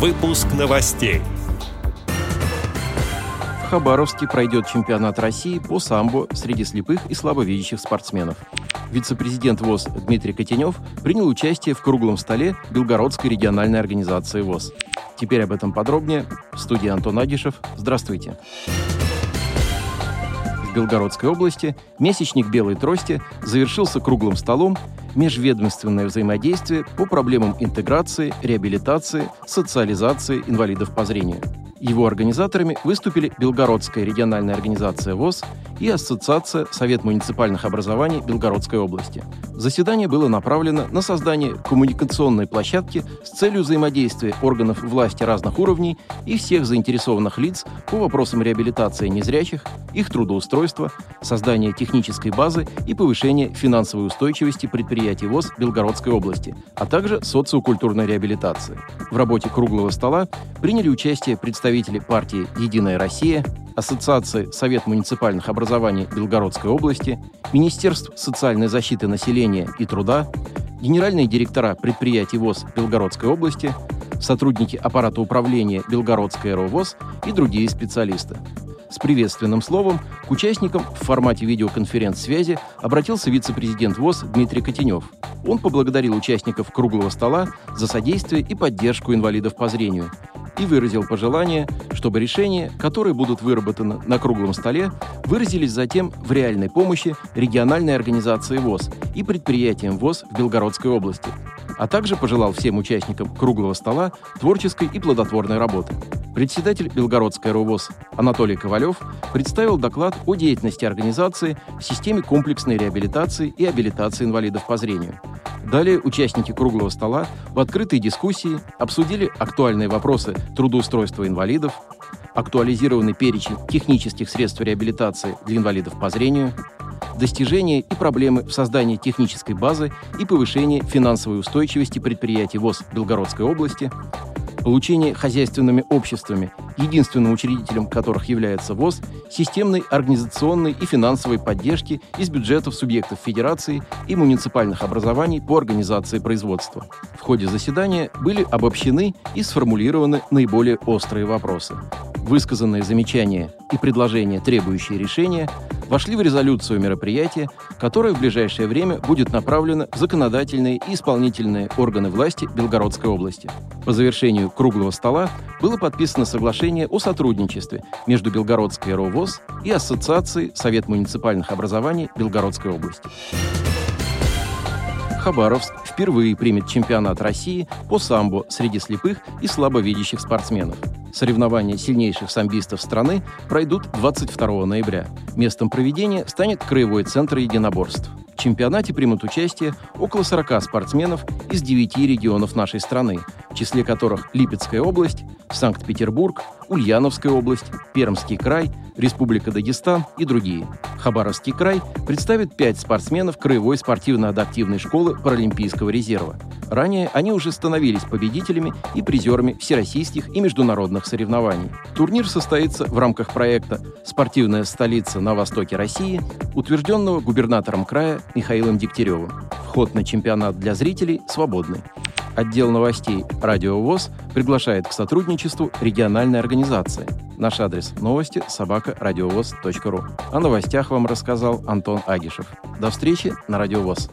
Выпуск новостей. В Хабаровске пройдет чемпионат России по самбо среди слепых и слабовидящих спортсменов. Вице-президент ВОЗ Дмитрий Котенев принял участие в круглом столе Белгородской региональной организации ВОЗ. Теперь об этом подробнее. В студии Антон Агишев. Здравствуйте. В Белгородской области месячник белой трости завершился круглым столом межведомственное взаимодействие по проблемам интеграции, реабилитации, социализации инвалидов по зрению – его организаторами выступили Белгородская региональная организация ВОЗ и Ассоциация Совет муниципальных образований Белгородской области. Заседание было направлено на создание коммуникационной площадки с целью взаимодействия органов власти разных уровней и всех заинтересованных лиц по вопросам реабилитации незрячих, их трудоустройства, создания технической базы и повышения финансовой устойчивости предприятий ВОЗ Белгородской области, а также социокультурной реабилитации. В работе круглого стола приняли участие представители партии «Единая Россия», Ассоциации Совет муниципальных образований Белгородской области, Министерств социальной защиты населения и труда, генеральные директора предприятий ВОЗ Белгородской области, сотрудники аппарата управления Белгородской РОВОЗ и другие специалисты. С приветственным словом к участникам в формате видеоконференц-связи обратился вице-президент ВОЗ Дмитрий Котенев. Он поблагодарил участников круглого стола за содействие и поддержку инвалидов по зрению и выразил пожелание, чтобы решения, которые будут выработаны на круглом столе, выразились затем в реальной помощи региональной организации ВОЗ и предприятиям ВОЗ в Белгородской области, а также пожелал всем участникам круглого стола творческой и плодотворной работы. Председатель Белгородской РОВОЗ Анатолий Ковалев представил доклад о деятельности организации в системе комплексной реабилитации и абилитации инвалидов по зрению – Далее участники круглого стола в открытой дискуссии обсудили актуальные вопросы трудоустройства инвалидов, актуализированный перечень технических средств реабилитации для инвалидов по зрению, достижения и проблемы в создании технической базы и повышении финансовой устойчивости предприятий ВОЗ Белгородской области, получение хозяйственными обществами, единственным учредителем которых является ВОЗ, системной организационной и финансовой поддержки из бюджетов субъектов Федерации и муниципальных образований по организации производства. В ходе заседания были обобщены и сформулированы наиболее острые вопросы. Высказанные замечания и предложения, требующие решения, вошли в резолюцию мероприятия, которое в ближайшее время будет направлено в законодательные и исполнительные органы власти Белгородской области. По завершению круглого стола было подписано соглашение о сотрудничестве между Белгородской РОВОЗ и Ассоциацией Совет муниципальных образований Белгородской области. Хабаровск впервые примет чемпионат России по самбо среди слепых и слабовидящих спортсменов. Соревнования сильнейших самбистов страны пройдут 22 ноября. Местом проведения станет Краевой центр единоборств. В чемпионате примут участие около 40 спортсменов из 9 регионов нашей страны, в числе которых Липецкая область, Санкт-Петербург, Ульяновская область, Пермский край, Республика Дагестан и другие. Хабаровский край представит пять спортсменов Краевой спортивно-адаптивной школы Паралимпийского резерва. Ранее они уже становились победителями и призерами всероссийских и международных соревнований. Турнир состоится в рамках проекта «Спортивная столица на востоке России», утвержденного губернатором края Михаилом Дегтяревым. Вход на чемпионат для зрителей свободный. Отдел новостей «Радио ВОЗ» приглашает к сотрудничеству региональной организации. Наш адрес – новости собака ру. О новостях вам рассказал Антон Агишев. До встречи на Радио ВОЗ.